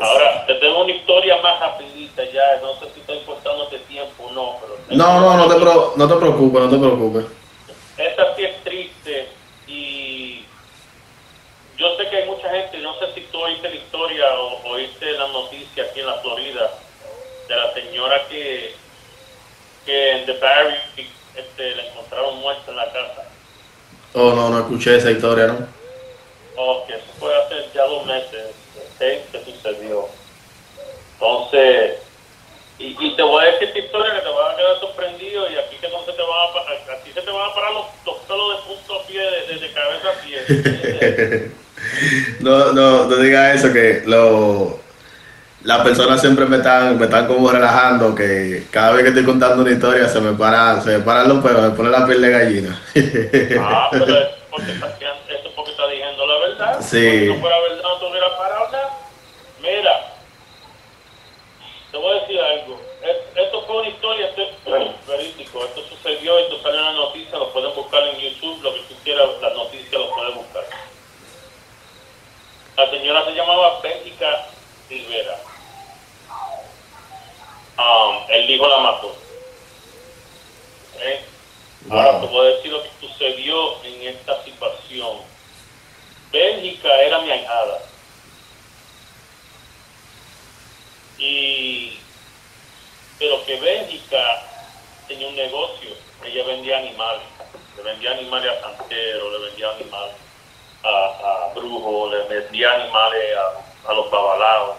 Ahora, te tengo una historia más rapidita ya, no sé si estoy de tiempo o no, pero... No, no, no te, no te preocupes, no te preocupes. Esta sí es triste y yo sé que hay mucha gente, no sé si tú oíste la historia o oíste la noticia aquí en la Florida de la señora que, que en The Barry este, la encontraron muerta en la casa. Oh, no, no escuché esa historia, ¿no? Oh, que eso fue hace ya dos meses que sucedió. Entonces, y, y, te voy a decir esta historia que te va a quedar sorprendido y aquí que no se te va a, aquí se te van a parar los, los pelos de punto a pie, de, de, cabeza a pie. no, no, no digas eso, que lo, las personas siempre me están, me están como relajando, que cada vez que estoy contando una historia se me para, se me paran los pelos, me pone la piel de gallina. ah, pero es porque, eso porque está diciendo la verdad. Sí. Si no fuera verdad, no parado Mira, te voy a decir algo. Esto fue una historia, esto es verídico. Esto sucedió, esto salió en la noticia, lo pueden buscar en YouTube, lo que tú quieras, las noticias lo puedes buscar. La señora se llamaba Bética Rivera. Um, el hijo la mató. ¿Eh? Ahora te voy a decir lo que sucedió en esta situación. Bélgica era mi ahijada. Y, pero que Bélgica tenía un negocio, ella vendía animales, le vendía animales a santeros, le vendía animales a, a brujos, le vendía animales a, los babalados,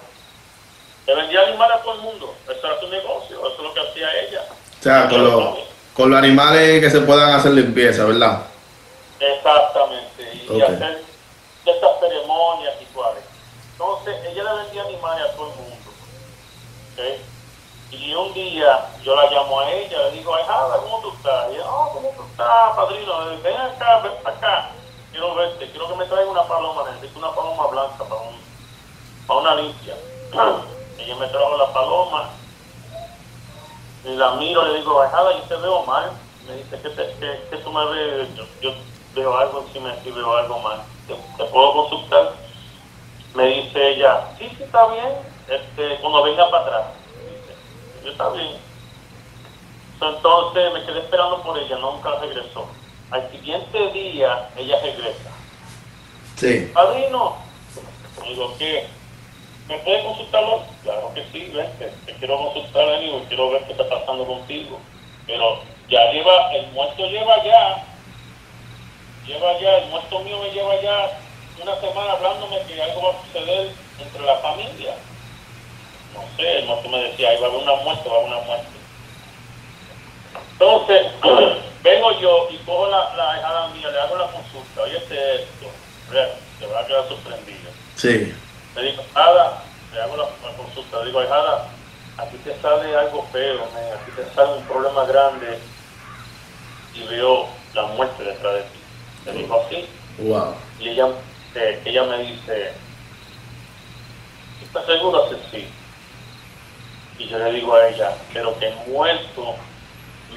le vendía animales a todo el mundo, eso era su negocio, eso es lo que hacía ella. O sea, con, los, con los animales que se puedan hacer limpieza, ¿verdad? Exactamente, y hacer estas ceremonias y cuales. Entonces, ella le vendía animales a todo el mundo. Y un día yo la llamo a ella, le digo, ay, Jada, ¿cómo tú estás? Y ella, oh, ¿cómo tú estás, padrino? Ven acá, ven acá. Quiero verte, quiero que me traiga una paloma, necesito una paloma blanca para, un, para una limpia. ella me trajo la paloma y la miro, le digo, ay, Jada, yo te veo mal. Me dice, ¿qué, te, qué, tú me ves? Yo, veo algo encima de veo algo mal. ¿Te, puedo consultar? Me dice ella, sí, sí, está bien este, cuando venga para atrás. Yo está bien. Entonces me quedé esperando por ella, nunca regresó. Al siguiente día ella regresa. Sí. Padrino, digo, ¿qué? ¿Me puede consultarlo? Claro que sí, vente. Te quiero consultar, amigo, quiero ver qué está pasando contigo. Pero ya lleva, el muerto lleva ya, lleva ya, el muerto mío me lleva ya una semana hablándome que algo va a suceder entre la familia no sé, no tú me decía, ahí va a haber una muerte, va a haber una muerte. Entonces, vengo yo y cojo la, la hijada mía, le hago la consulta, oye, este esto, te va a quedar sorprendido. Sí. Le digo, Ada, le hago la, consulta, le digo, Ada, aquí te sale algo feo, aquí te sale un problema grande y veo la muerte detrás de ti. Le digo así. Wow. Y ella, eh, ella me dice, ¿estás seguro? que sí. Y yo le digo a ella, pero que muerto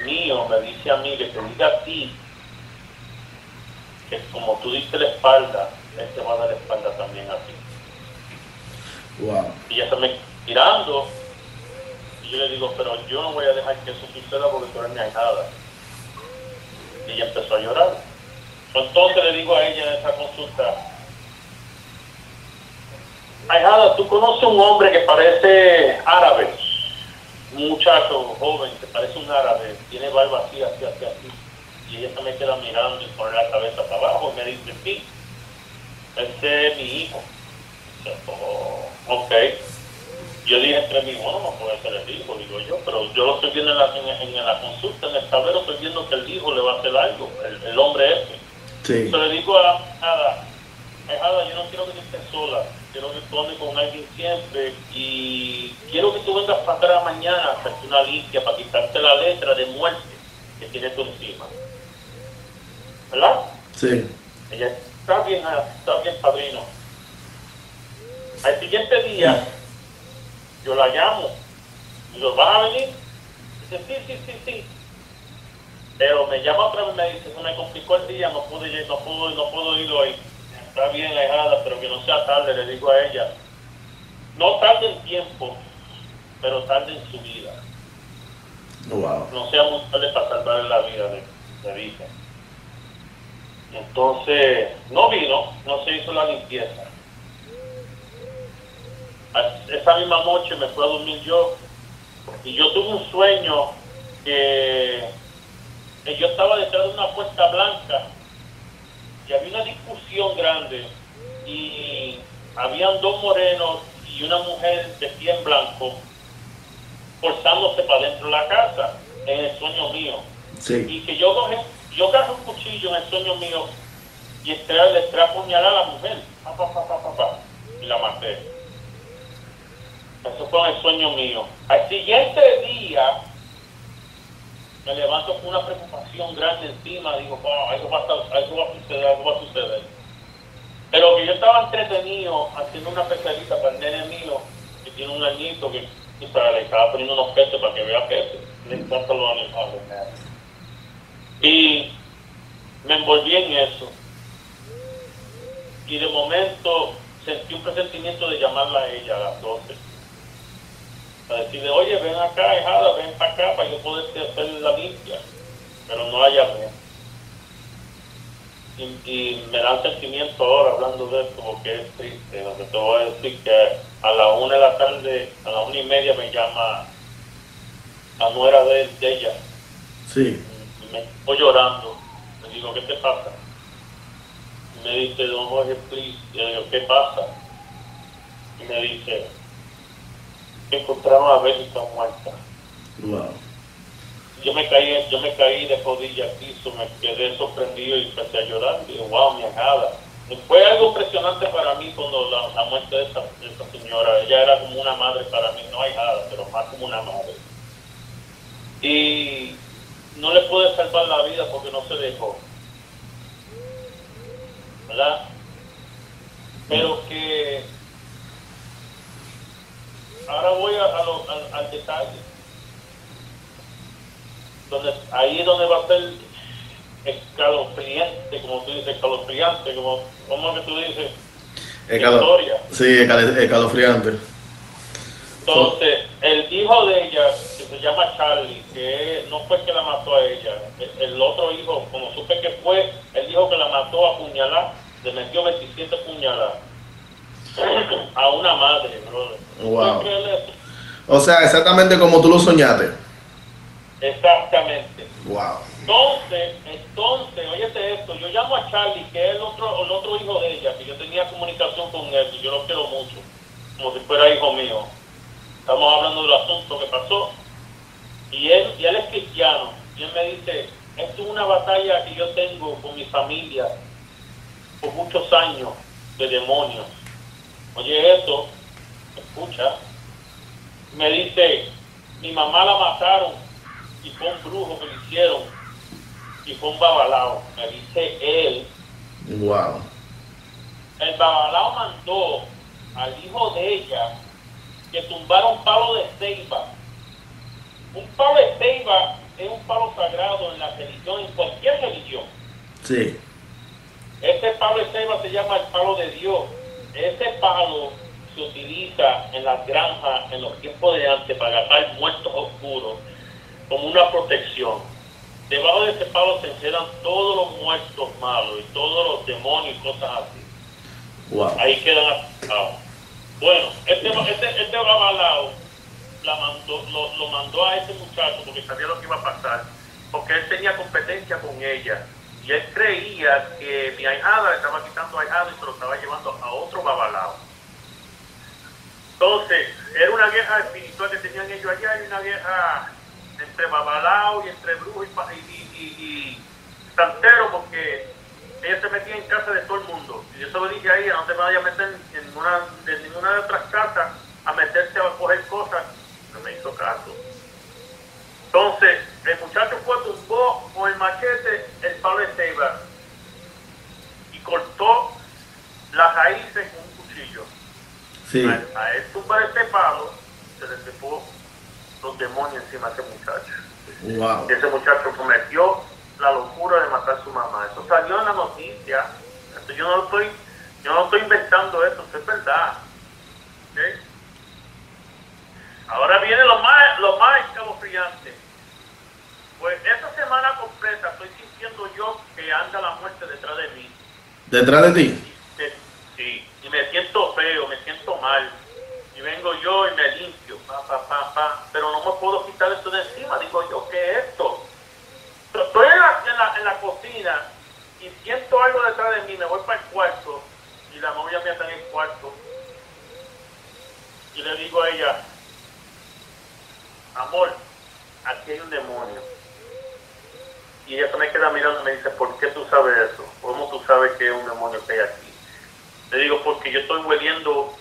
mío me dice a mí, que te diga a ti, que como tú diste la espalda, él te va a dar la espalda también a ti. Wow. Y ella está me mirando, y yo le digo, pero yo no voy a dejar que eso suceda porque tú eres mi ahijada. Y ella empezó a llorar. Entonces le digo a ella en esa consulta, Ahijada, ¿tú conoces un hombre que parece árabe? Un muchacho joven que parece un árabe, tiene barba así, así, así, así. Y ella se me queda mirando y pone la cabeza para abajo y me dice, sí, ese es mi hijo. Oh, ok. Yo dije entre mí, bueno, no puede ser el hijo, digo yo, pero yo lo estoy viendo en la, en, la consulta, en el tablero, estoy viendo que el hijo le va a hacer algo, el, hombre ese. Sí. Entonces le digo a Ada, Ada, yo no quiero que estés sola quiero que tú andes con alguien siempre y quiero que tú vengas para atrás mañana a hacerte una limpia para quitarte la letra de muerte que tiene tú encima. ¿Verdad? Sí. Ella está bien, está bien, padrino. Al siguiente día, yo la llamo. Y digo, ¿vas a venir? Dice, sí, sí, sí, sí. Pero me llama otra vez y me dice, se me complicó el día, no pude, no puedo, no puedo ir hoy está bien alejada, pero que no sea tarde, le digo a ella. no tarde en tiempo, pero tarde en su vida. Wow. No sea muy tarde para salvar la vida de, de Vika. Entonces, no vino, no se hizo la limpieza. A- Esa misma noche me fui a dormir yo y yo tuve un sueño que, que yo estaba detrás de una puerta blanca y había una discusión grande y habían dos morenos y una mujer de pie en blanco forzándose para dentro de la casa en el sueño mío. Sí. y que yo cogí, yo agarré un cuchillo en el sueño mío y le entré a apuñalar a la mujer. Pa, pa, pa, y la maté. Eso fue en el sueño mío. Al siguiente día me levanto con una preocupación grande encima digo "Oh, algo, va a, algo va a suceder algo va a suceder pero que yo estaba entretenido haciendo una pescadita para el nene mío que tiene un añito que sabes, le estaba poniendo unos peces para que vea peces le encantan los animales. Y me envolví en eso. Y de momento sentí un presentimiento de llamarla a ella a las 12. Para decirle, oye, ven acá, hijada, ven para acá para yo poder hacer la limpia. Pero no llamé. Y, y me da sentimiento ahora hablando de esto porque es triste. Lo que te voy a decir que a la una de la tarde, a la una y media me llama la nuera de, de ella Sí. me estoy llorando. Le digo, ¿qué te pasa? Me dice, don Jorge, please. Y le digo, ¿qué pasa? Y me dice, encontraron a Bélgica muerta. Wow. Yo me caí, yo me caí de rodillas al piso, me quedé sorprendido y empecé a llorar. Digo, wow, mi ahijada. Y Fue algo impresionante para mí cuando la, la muerte de esa, de esa señora. Ella era como una madre para mí, no ahijada, pero más como una madre. Y no le pude salvar la vida porque no se dejó. ¿Verdad? Pero que ahora voy a, a lo- al, al detalle. Donde, ahí es donde va a ser escalofriante, como tú dices, escalofriante, como, como que tú dices, Escalo- historia. Sí, escal- escalofriante. Entonces, el hijo de ella, que se llama Charlie, que no fue que la mató a ella, el, el otro hijo, como supe que fue el hijo que la mató a puñalar, le metió 27 puñaladas a una madre, brother. Wow. O sea, exactamente como tú lo soñaste. Exactamente. Wow. Entonces, entonces, óyete esto, yo llamo a Charlie, que es el otro, el otro hijo de ella, que yo tenía comunicación con él, y yo lo quiero mucho, como si fuera hijo mío. Estamos hablando del asunto que pasó, y él, y él es cristiano, y él me dice, esto es una batalla que yo tengo con mi familia por muchos años de demonios. Oye eso, escucha, me dice, mi mamá la mataron y fue un brujo que le hicieron y fue un babalao. Me dice él, Wow. el babalao mandó al hijo de ella que tumbara un palo de ceiba. Un palo de ceiba es un palo sagrado en la religión, en cualquier religión. Sí. Este palo de ceiba se llama el palo de Dios. Ese palo se utiliza en las granjas en los tiempos de antes para agarrar muertos oscuros como una protección. Debajo de ese palo se encerran todos los muertos malos y todos los demonios y cosas así. Wow. Ahí quedan asustados. Bueno, este, este, este babalao la mandó, lo, lo mandó a ese muchacho porque sabía lo que iba a pasar, porque él tenía competencia con ella. Y él creía que mi ahijada le estaba quitando ahijado y se lo estaba llevando a otro babalao. Entonces, era una guerra espiritual que tenían ellos allá, y una guerra entre babalao y entre brujo y, y santero, porque ella se metía en casa de todo el mundo. Y yo se lo dije a ella, no te vayas a meter en, una, en ninguna de otras casas a meterse a coger cosas. No me hizo caso. Entonces, el muchacho fue, tumbó con el machete el palo Esteban y cortó las raíces con un cuchillo. Sí. A, él tumbar este palo, se le trepó los demonios encima de ese muchacho. Wow. Ese muchacho cometió la locura de matar a su mamá. Eso salió en la noticia. Yo no estoy, yo no estoy inventando eso, eso es verdad. ¿Okay? Ahora viene lo más, lo más escalofriante. ¿Ok? que anda la muerte detrás de mí. ¿Detrás de ti? Sí, y me siento feo, me siento mal. Y vengo yo y me limpio, pa, pa, pa, pa. Pero no me puedo quitar esto de encima. Digo yo, ¿qué es esto? Estoy en la, en la, en la cocina y siento algo detrás de mí, me voy para el cuarto y la novia me está en el cuarto. Y le digo a ella, amor, aquí hay un demonio. Y ella se me queda mirando y me dice, ¿por qué tú sabes eso? ¿Cómo tú sabes que es un demonio que hay aquí? Le digo, porque yo estoy hueliendo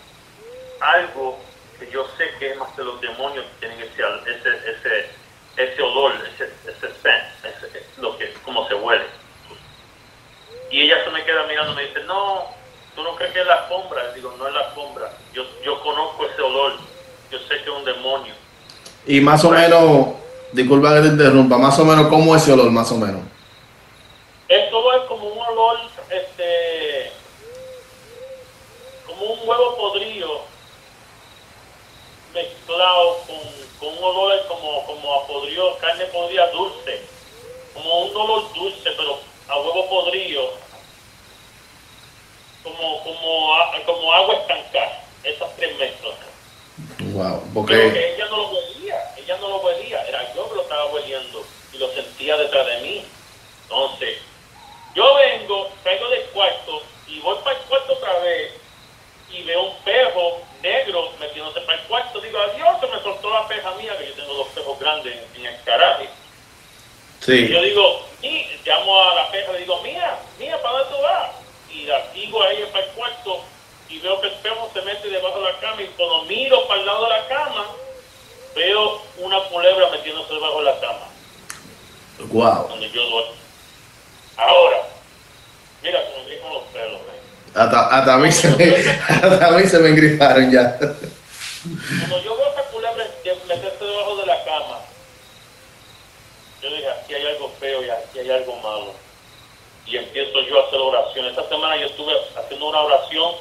algo que yo sé que es más de los demonios que tienen ese, ese, ese, ese olor, ese, ese scent, ese, lo que, como se huele. Y ella se me queda mirando y me dice, no, tú no crees que es la sombra. Le digo, no es la sombra. Yo, yo conozco ese olor. Yo sé que es un demonio. Y más o menos, disculpa que te interrumpa, más o menos, ¿cómo es ese olor, más o menos? Esto es como un olor, este, como un huevo podrido mezclado con, con un olor como, como a podrido, carne podrida dulce, como un olor dulce, pero a huevo podrido, como, como, a- como agua estancada, esas tres mezclas. Wow, Pero porque... que ella no lo huelía, ella no lo huelía, era yo que lo estaba hueliendo y lo sentía detrás de mí. Entonces, yo vengo, caigo del cuarto y voy para el cuarto otra vez y veo un perro negro metiéndose para el cuarto. Digo, adiós, se me soltó la peja mía, que yo tengo dos perros grandes en, en el garaje. Y yo Sí, digo, y llamo a la perra, le digo, mía, mía, ¿para dónde tú vas? Y la sigo a ella para el cuarto y veo que el perro se mete debajo de la cama y cuando miro para el lado de la cama, veo una culebra metiéndose debajo de la cama, wow. donde yo duermo. Ahora, mira cómo me con los pelos, ¿eh? Hasta, hasta, a mí se me, hasta a mí se me ya. Cuando yo veo esa culebra meterse debajo de la cama, yo dije, aquí hay algo feo y aquí hay algo malo. Y empiezo yo a hacer oración. Esta semana yo estuve haciendo una oración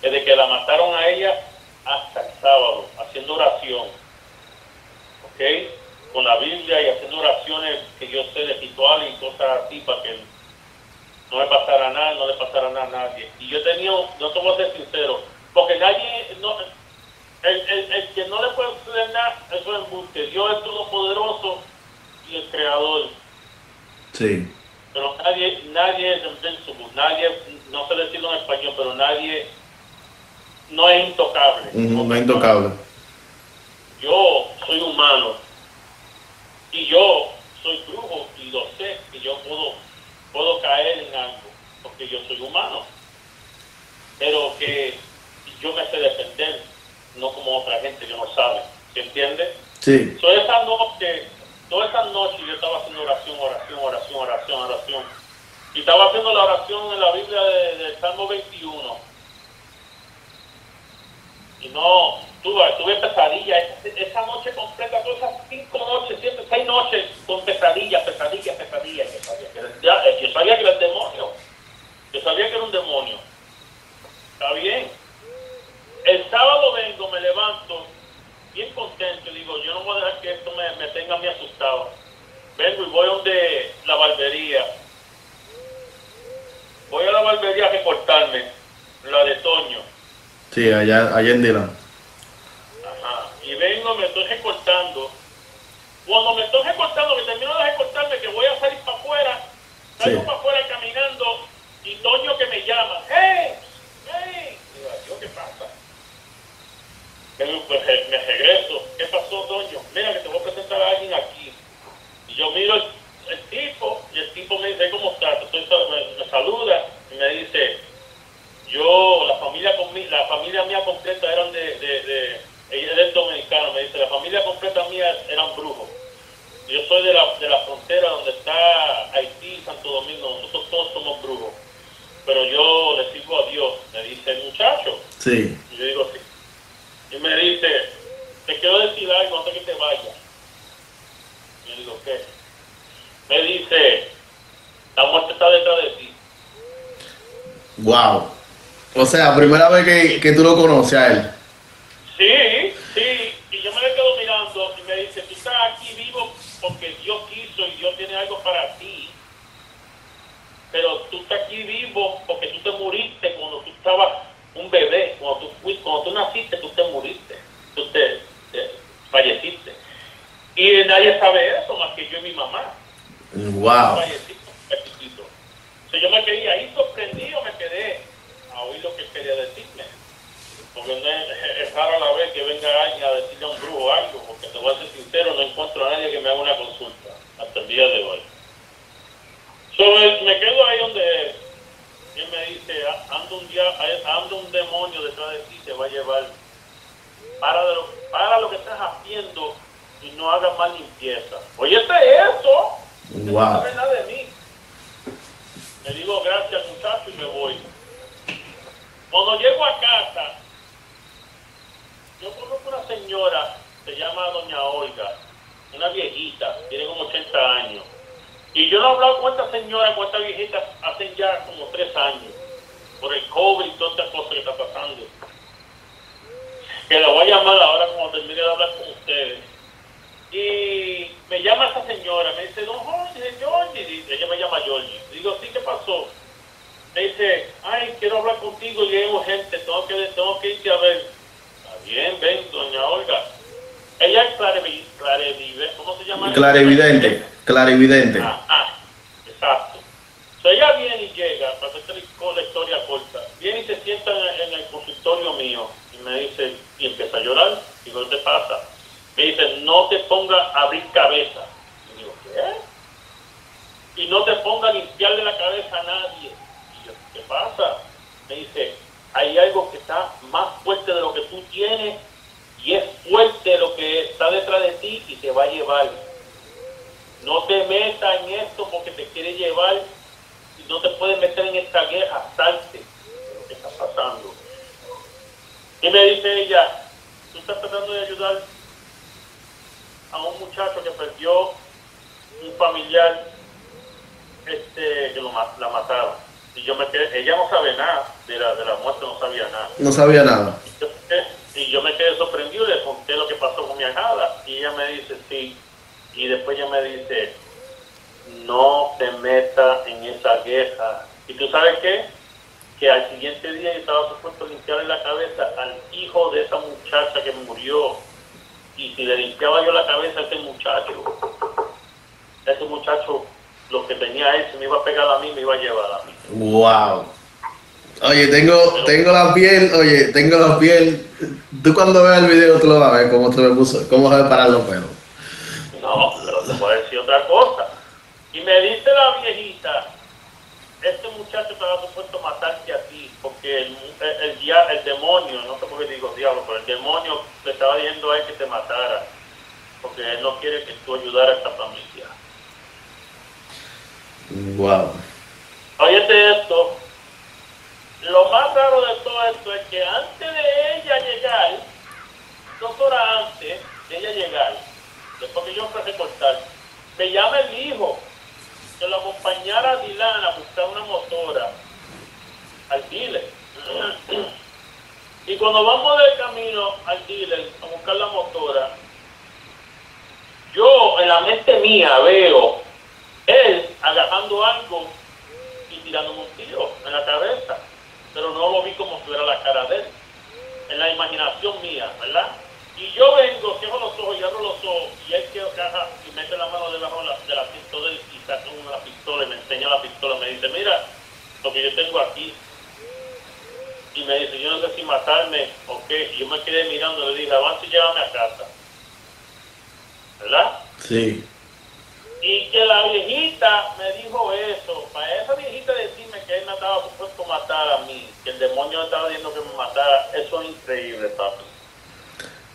desde que la mataron a ella hasta el sábado, haciendo oración. ¿Ok? Con la Biblia y haciendo oraciones que yo sé de rituales y cosas así para que no le pasara nada, no le pasara nada a nadie. Y yo tenía, no te voy a ser sincero, porque nadie, no, el, el, el que no le puede suceder nada, eso es embuste. Dios es todopoderoso y el creador. Sí, Pero nadie, nadie es invincible, nadie, no sé decirlo en español, pero nadie no es intocable. Ujú, no es intocable. Yo soy humano y yo soy brujo y lo sé que yo puedo, puedo caer en algo porque yo soy humano. Pero que yo me sé defender, no como otra gente que no sabe. ¿Se entiende? Sí, Toda esa noche, toda esa noche yo estaba haciendo oración, oración, oración, oración, oración. Y estaba haciendo la oración en la Biblia de- Salmo 21. Y no, tuve, tuve pesadillas. Esa, noche completa, todas esas cinco noches, siete, seis noches con pesadillas, pesadillas, pesadillas. Yo sabía que era, eh, yo sabía que era el demonio. Yo sabía que era un demonio. Está bien. El sábado vengo, me levanto, bien contento, y digo, yo no voy a dejar que esto me, me tenga a mí asustado. Vengo y voy donde la barbería. Voy a la barbería a recortarme, la de Toño. sí, allá, allá en Dylan. Vengo, me estoy recortando. Cuando me estoy recortando, que termino de recortarme, que voy a salir para afuera, salgo Sí. para afuera caminando, y Toño que me llama, ¡Hey! ¡Hey! Digo, ¿yo qué pasa? Pues, eh, me regreso. ¿Qué pasó, Toño? Mira, que te voy a presentar a alguien aquí. Y yo miro el, el tipo, y el tipo me dice, ¿cómo estás? Me, me saluda y me dice, yo, la familia la familia mía completa eran de, de, de ella es dominicano, me dice, la familia completa mía eran brujos. Yo soy de la, de la frontera donde está Haití y Santo Domingo, nosotros todos somos brujos. Pero yo le sirvo a Dios, me dice el muchacho. Sí, Y yo digo, sí. Y me dice, te quiero decir algo antes que te vayas. Y yo digo, ¿qué? Me dice, la muerte está detrás de ti. wow. O sea, primera vez que, que tú lo conoces a él. Sí, sí. Y yo me le quedo mirando y me dice, tú estás aquí vivo porque Dios quiso y Dios tiene algo para ti. pero tú estás aquí vivo porque tú te muriste cuando tú estabas un bebé, cuando tú, cuando tú naciste, tú te muriste, tú te, te falleciste. Y nadie sabe eso más que yo y mi mamá. Wow cuando era chiquito. Entonces yo me quedé ahí sorprendido, me quedé a oír lo que él quería decirme. Porque no es, es raro a la vez que venga alguien a decirle a un brujo algo, porque te voy a ser sincero, no encuentro a nadie que me haga una consulta hasta el día de hoy. So, me quedo ahí donde él. Me dice, "Ah, anda un, dia- anda un demonio detrás de ti, te va a llevar. Para, de lo, para lo que estás haciendo y no hagas más limpieza. Oye, ¿este es eso? Usted Wow. No sabe nada de mí. Le digo gracias muchacho y me voy. Cuando llego a casa, yo conozco una señora, se llama Doña Olga, una viejita, tiene como 80 años. Y yo no he hablado con esta señora, con esta viejita, hace ya como tres años, por el COVID y todas estas cosas que está pasando. Que la voy a llamar ahora cuando termine de hablar con ustedes. Y me llama esa señora, me dice, don Jorge, Georgie, dice, ella me llama Georgie. Digo, sí, ¿qué pasó? Me dice, ay, quiero hablar contigo y es urgente, tengo que, tengo que irte a ver. Está bien, ven, doña Olga. Ella es clarevi- clarevidente, ¿cómo se llama? Clarividente. Clarividente. Ah, ah, exacto. Ella viene y llega, para hacer la historia corta, viene y se sienta en el, en el consultorio mío y me dice, y empieza a llorar. Digo, ¿qué te pasa? Me dice, no te ponga a abrir cabeza. Y digo, ¿qué? Y no te ponga a limpiarle la cabeza a nadie. Y yo, ¿qué pasa? Me dice, hay algo que está más fuerte de lo que tú tienes y es fuerte lo que está detrás de ti y te va a llevar. No te metas en esto porque te quiere llevar y no te puedes meter en esta guerra, salte de lo que está pasando. Y me dice ella, tú estás tratando de ayudar a un muchacho que perdió un familiar este, que lo, la mataron. Y yo me quedé, ella no sabe nada de la, de la muerte, no sabía nada. No sabía nada. Yo Y yo me quedé sorprendido, le conté lo que pasó con mi ahijada. Y ella me dice, sí. Y después ella me dice, no te metas en esa guerra. ¿Y tú sabes qué? Que al siguiente día yo estaba supuesto a limpiarle la cabeza al hijo de esa muchacha que murió. Y si le limpiaba yo la cabeza a ese muchacho, ese muchacho, lo que tenía él, se me iba a pegar a mí, me iba a llevar a mí. Wow. Oye, tengo, tengo la piel, oye, tengo la piel. Tú cuando veas el video tú lo vas a ver cómo se me puso, cómo se me paran los pelos. No, pero te voy a decir otra cosa. Y me dice la viejita, este muchacho estaba supuesto a matarte a ti, porque el, el, el dia- el demonio, no sé por qué digo diablo, pero el demonio le estaba diciendo a él que te matara, porque él no quiere que tú ayudaras a esta familia. Wow. Óyete esto, lo más raro de todo esto es que antes de ella llegar, dos horas antes de ella llegar, después que yo fui a recortar, me llama el hijo que lo acompañara a Dylan a buscar una motora al dealer. Y cuando vamos del camino al dealer a buscar la motora, yo en la mente mía veo él agarrando algo y tirándome un tiro en la cabeza, pero no lo vi como si fuera la cara de él, en la imaginación mía, ¿verdad? Y yo vengo, cierro los ojos y abro los ojos, y él que agarra y mete la mano debajo de la, de la pistola y saca una pistola y me enseña la pistola, me dice, mira, lo que yo tengo aquí. Y me dice, yo no sé si matarme o qué. Y yo me quedé mirando, le dije, avance y llévame a casa. ¿Verdad? Sí. Y que la viejita me dijo eso, para esa viejita decirme que él me estaba supuesto matar a mí, que el demonio me estaba diciendo que me matara, eso es increíble, papi.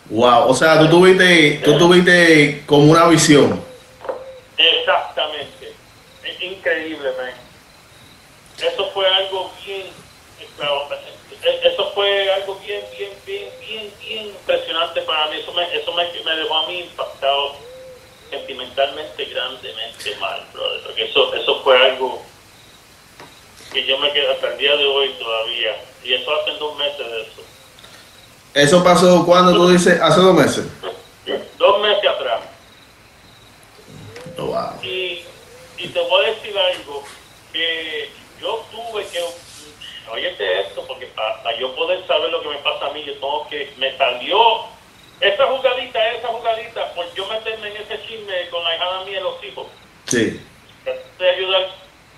Wow. O sea, tú tuviste, tú tuviste como una visión. Exactamente. Es increíble, man. Eso fue algo bien, eh, eso fue algo bien, bien, bien, bien, bien impresionante para mí. Eso me, eso me, me dejó a mí sentimentalmente, grandemente mal, brother. Porque eso, eso fue algo que yo me quedo hasta el día de hoy todavía. Y eso hace dos meses de eso. Eso pasó cuando tú dices, hace dos meses. Dos meses atrás. Wow. Y, y te voy a decir algo, que yo tuve que, oye esto, porque para, yo poder saber lo que me pasa a mí, yo tengo que, me salió esa jugadita, esa jugadita, pues yo meterme en ese chisme con la hija mía y los hijos. Sí. De ayudar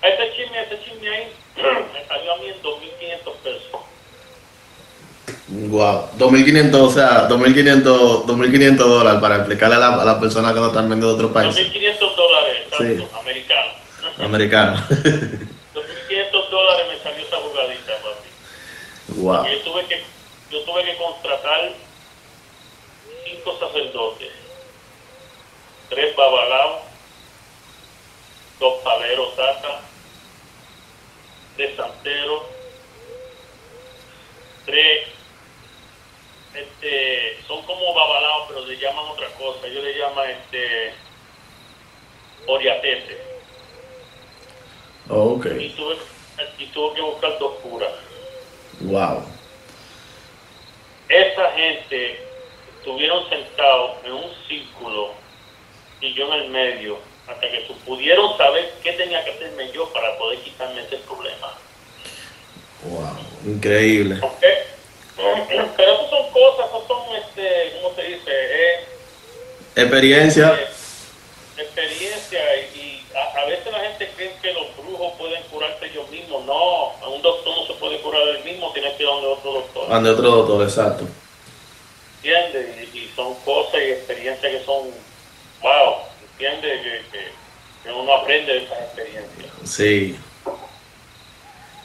a ese chisme, ese chisme ahí, me salió a mí en 2.500 pesos. Wow, 2.500, o sea, 2.500 2.500 dólares para explicarle a la, a la persona que no están vendiendo de otro país. 2.500 dólares, exacto, Sí. americanos. Americano. 2.500 dólares me salió esa jugadita, papi. wow. Yo tuve que, yo tuve que contratar cinco sacerdotes, tres babalaos, dos paleros tata, tres santeros, tres, este, son como babalaos, pero le llaman otra cosa, ellos le llaman este oriatetes. Oh, ok. Y tuve, y tuve que buscar dos curas. Wow. esa gente estuvieron sentados en un círculo y yo en el medio hasta que pudieron saber qué tenía que hacerme yo para poder quitarme ese problema. Wow. Increíble. Pero eso son cosas, eso son, este, ¿cómo se dice? Eh, Experiencia. eh, experiencia y, y a, a veces la gente cree que los brujos pueden curarse ellos mismos. No, un doctor no se puede curar él mismo, tiene que ir a donde otro doctor. Ande otro doctor, exacto. Son cosas y experiencias que son, wow, ¿entiendes? Que, que, que uno aprende de esas experiencias. Sí.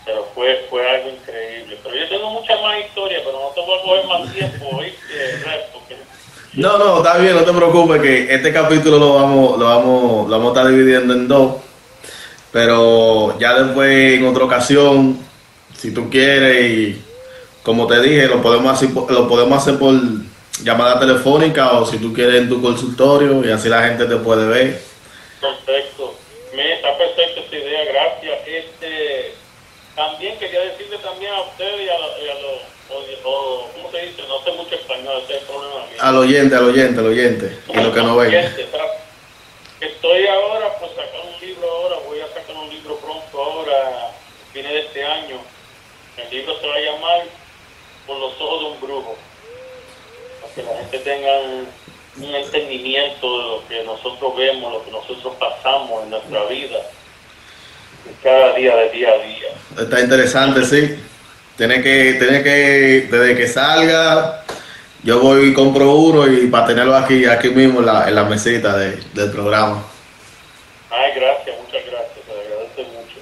Pero fue, fue algo increíble. Pero yo tengo muchas más historias, pero no te voy a coger más tiempo, ¿oíste? Porque No, no, está bien, no te preocupes que este capítulo lo vamos, lo vamos, lo vamos a estar dividiendo en dos. Pero ya después en otra ocasión, si tú quieres y como te dije, lo podemos hacer, lo podemos hacer por llamada telefónica o si tú quieres en tu consultorio y así la gente te puede ver. Perfecto. Me está perfecta esta idea, gracias. Este, también quería decirle también a ustedes y a los, y a los o- o- ¿cómo se dice? No sé mucho español, ese es el problema mío. Al oyente, al oyente, al oyente y lo que no ven. Estoy ahora, pues sacar un libro ahora, voy a sacar un libro pronto ahora, viene de este año. El libro se va a llamar Por los ojos de un brujo, que la gente tenga un, entendimiento de lo que nosotros vemos, lo que nosotros pasamos en nuestra vida, cada día de día a día. Está interesante, sí. Tiene que, tiene que, desde que salga, yo voy y compro uno y para tenerlo aquí, aquí mismo en la, en la mesita de- del programa. Ay, gracias, muchas gracias, te agradezco mucho.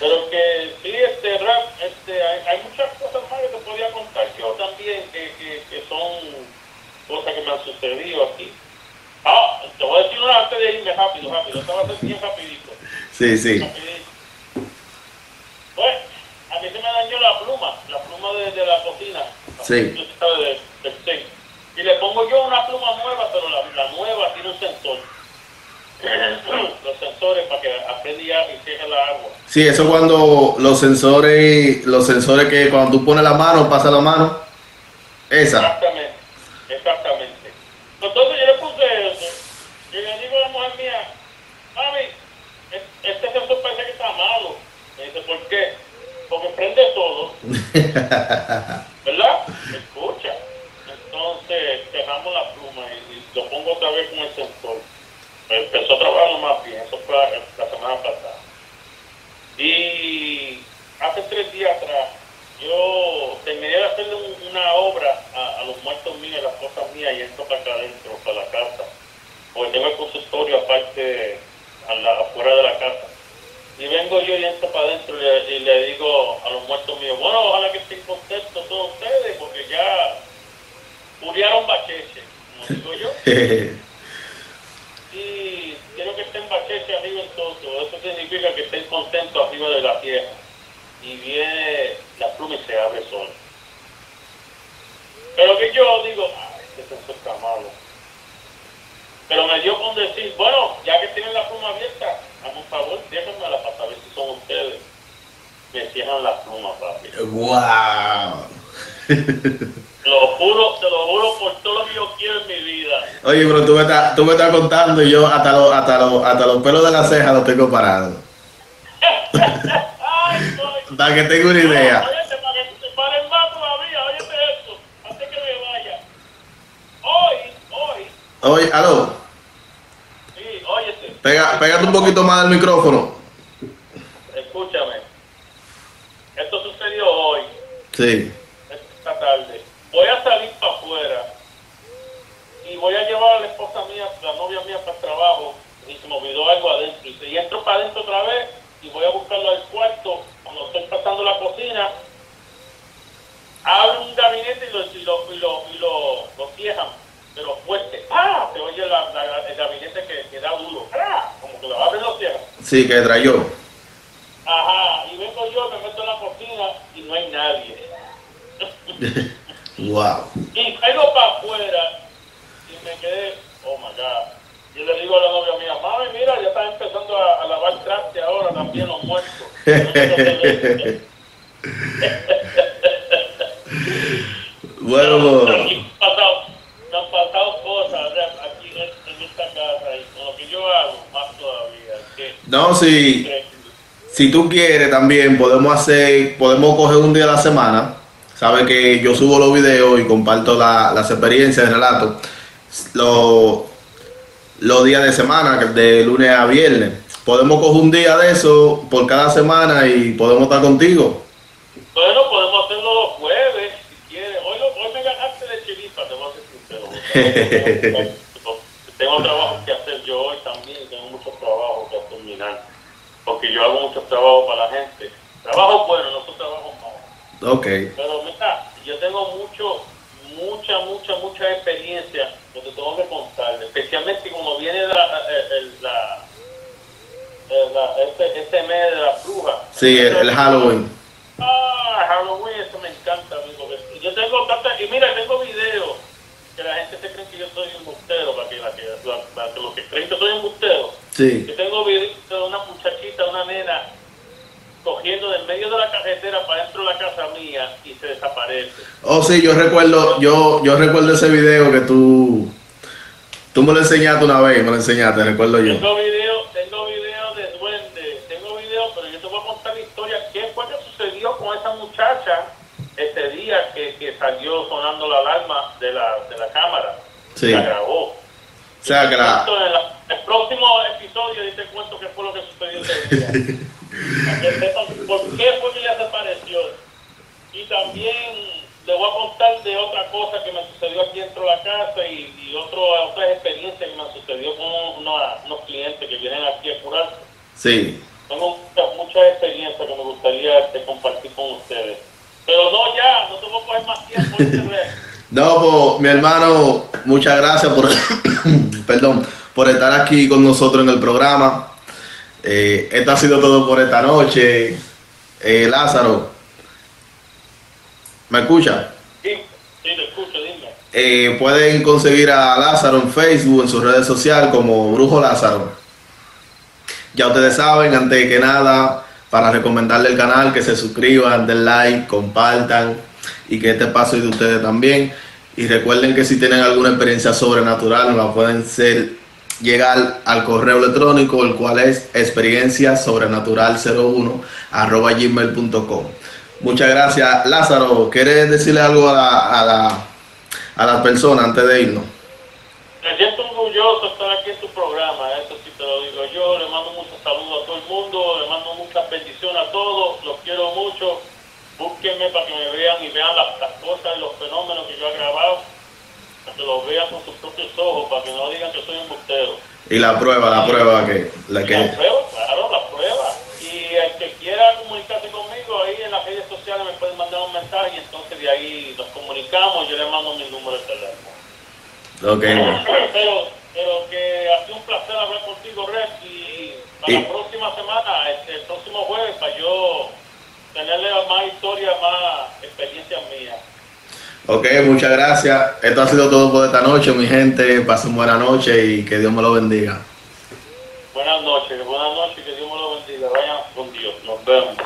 Pero que sí, este rap, este, hay, hay muchas cosas más que te podía contar yo también, que, que, que son cosas que me han sucedido aquí. Ah, te voy a decir una antes de irme rápido, rápido, esta va a ser bien rapidito. Sí, sí. rapidito. Pues, a mí se me dañó la pluma, la pluma de, de la cocina. Sí. de-. Y le pongo yo una pluma nueva, pero la, la nueva tiene un sensor. Los sensores para que aprenda y cierre la agua. Sí, eso cuando los sensores, los sensores que cuando tú pones la mano, pasa la mano. Esa. Exactamente. Entonces yo le puse eso y le digo a la mujer mía, mami, es- este sensor parece que está malo. Me dice, ¿por qué? Porque prende todo, ¿verdad? Escucha. Entonces cerramos la pluma y, y lo pongo otra vez con el sensor. Empezó a trabajar más bien, eso fue la, la semana pasada. Y hace tres días atrás, yo terminé de hacerle un- una obra a, a los muertos míos, las cosas mías, y entro para acá adentro, para la casa. Porque tengo el consultorio aparte, a la- afuera de la casa. Y vengo yo y entro para adentro y le, y le digo a los muertos míos, bueno, ojalá que estén contentos todos ustedes, porque ya murieron bacheche, como digo yo. Y quiero que estén bacheche arriba en todo. Eso significa que estén contentos arriba de la tierra. Y viene la pluma y se abre sola. Pero que yo digo, ah, este sensor está malo. Pero me dio con decir, bueno, ya que tienen la pluma abierta, hazme un favor, déjenmela para saber si son ustedes. Me cierran la pluma, papi. wow. Te lo juro, te lo juro por todo lo que yo quiero en mi vida. Oye, pero tú me estás, tú me estás contando y yo hasta los, hasta los, hasta los pelos de la ceja los tengo parados. Para que tenga una idea. Óyete, para que te paren más todavía, óyete esto, antes que me vaya. Hoy, hoy, Oye, aló, sí, óyete, pega, pégate un poquito más del micrófono. escúchame. Esto sucedió hoy, Sí. esta tarde. Voy a salir para afuera y voy a llevar a la esposa mía, la novia mía para el trabajo y se me olvidó algo adentro. Y y entro para adentro otra vez y voy a buscarlo al cuarto. Cuando estoy pasando la cocina, abro un gabinete y lo, y lo, y lo, y lo, lo cierran, pero fuerte. ¡Ah! Se oye la- la- el gabinete que, que da duro. ¡Ah! Como que lo abren y lo cierran. Sí, que trayó. Ajá, y vengo yo, me meto en la cocina y no hay nadie. Wow. Y salgo para afuera y me quedé, oh my God. Yo le digo a la novia mía, mami, mira, ya están empezando a, a lavar traste ahora también los muertos. Bueno, Aquí me han pasado, me han pasado cosas ¿verdad? aquí en, en esta casa y con lo que yo hago, más todavía. Que, no, si, si tú quieres también podemos hacer, podemos coger un día a la semana. Sabes que yo subo los videos y comparto la- las experiencias de relato los, los días de semana, de lunes a viernes. Podemos coger un día de eso por cada semana y podemos estar contigo. Bueno, podemos hacerlo los jueves, si quieres. Hoy, hoy me ganaste de chiripa, te voy a ser sincero. tengo trabajo que hacer yo hoy también, tengo muchos trabajos que terminar. Porque yo hago muchos trabajos para la gente. Trabajo bueno, no son trabajos malos. Ok. Pero mira, yo tengo mucho, mucha, mucha, mucha experiencia que te tengo que contar. Especialmente como viene la, el, el- la, el- la- este, este mes de la bruja. Sí, el, el Halloween. Ah, Halloween, eso me encanta, amigo. Yo tengo tanta, y mira, tengo videos que la gente se cree que yo soy un bustero, para que, la, que, la, la- que los que creen que soy un bustero. Sí. Yo tengo videos de una muchachita, una nena, cogiendo del medio de la carretera para dentro de la casa mía y se desaparece. Oh, sí, yo recuerdo, yo, yo recuerdo ese video que tú, tú me lo enseñaste una vez, me lo enseñaste, recuerdo yo. Tengo videos, tengo videos de duende, tengo videos, pero yo te voy a contar la historia. ¿Qué fue que sucedió con esa muchacha ese día que, que salió sonando la alarma de la, de la cámara? Sí. La grabó. O sea, que la, Entonces, en la- el próximo episodio yo te cuento qué fue lo que sucedió ese día. Para que sepan por qué fue que ella desapareció. Y también le voy a contar de otra cosa que me sucedió aquí dentro de la casa y, y otro, otras experiencias que me sucedió con una- unos clientes que vienen aquí a curarse. sí. Tengo muchas, muchas experiencias que me gustaría este, compartir con ustedes. Pero no ya, no te voy a coger más tiempo. No, pues, mi hermano, muchas gracias por, perdón, por estar aquí con nosotros en el programa. Eh, esto ha sido todo por esta noche. Eh, Lázaro, ¿me escucha? Sí, sí, te escucho, dime. Eh, pueden conseguir a Lázaro en Facebook, en sus redes sociales como Brujo Lázaro. Ya ustedes saben, antes que nada, para recomendarle el canal, que se suscriban, den like, compartan y que este paso es de ustedes también. Y recuerden que si tienen alguna experiencia sobrenatural, nos la pueden hacer llegar al correo electrónico, el cual es experiencia sobrenatural01 arroba gmail.com. Muchas gracias. Lázaro, ¿quieres decirle algo a la, a la, a las personas antes de irnos? Me siento orgulloso estar aquí en tu programa, eso sí te lo digo yo. Le mando muchos saludos a todo el mundo, le mando muchas bendiciones a todos, los quiero mucho. Búsquenme para que me vean y vean las, cosas y los fenómenos que yo he grabado, que los vean con sus propios ojos, para que no digan que soy un bustero. Y la prueba, la prueba que, la La que prueba, claro, la prueba. Y el que quiera comunicarse conmigo, ahí en las redes sociales me pueden mandar un mensaje y entonces de ahí nos comunicamos yo le mando mi número de teléfono. Ok, pero, pero que ha sido un placer hablar contigo, Red, y para Y- la próxima semana, este, el próximo jueves, para yo tenerle más historias, más experiencias mías. Ok, muchas gracias. Esto ha sido todo por esta noche, mi gente. Pasen buena noche y que Dios me lo bendiga. Buenas noches, buenas noches, que Dios me lo bendiga. Vayan con Dios, nos vemos.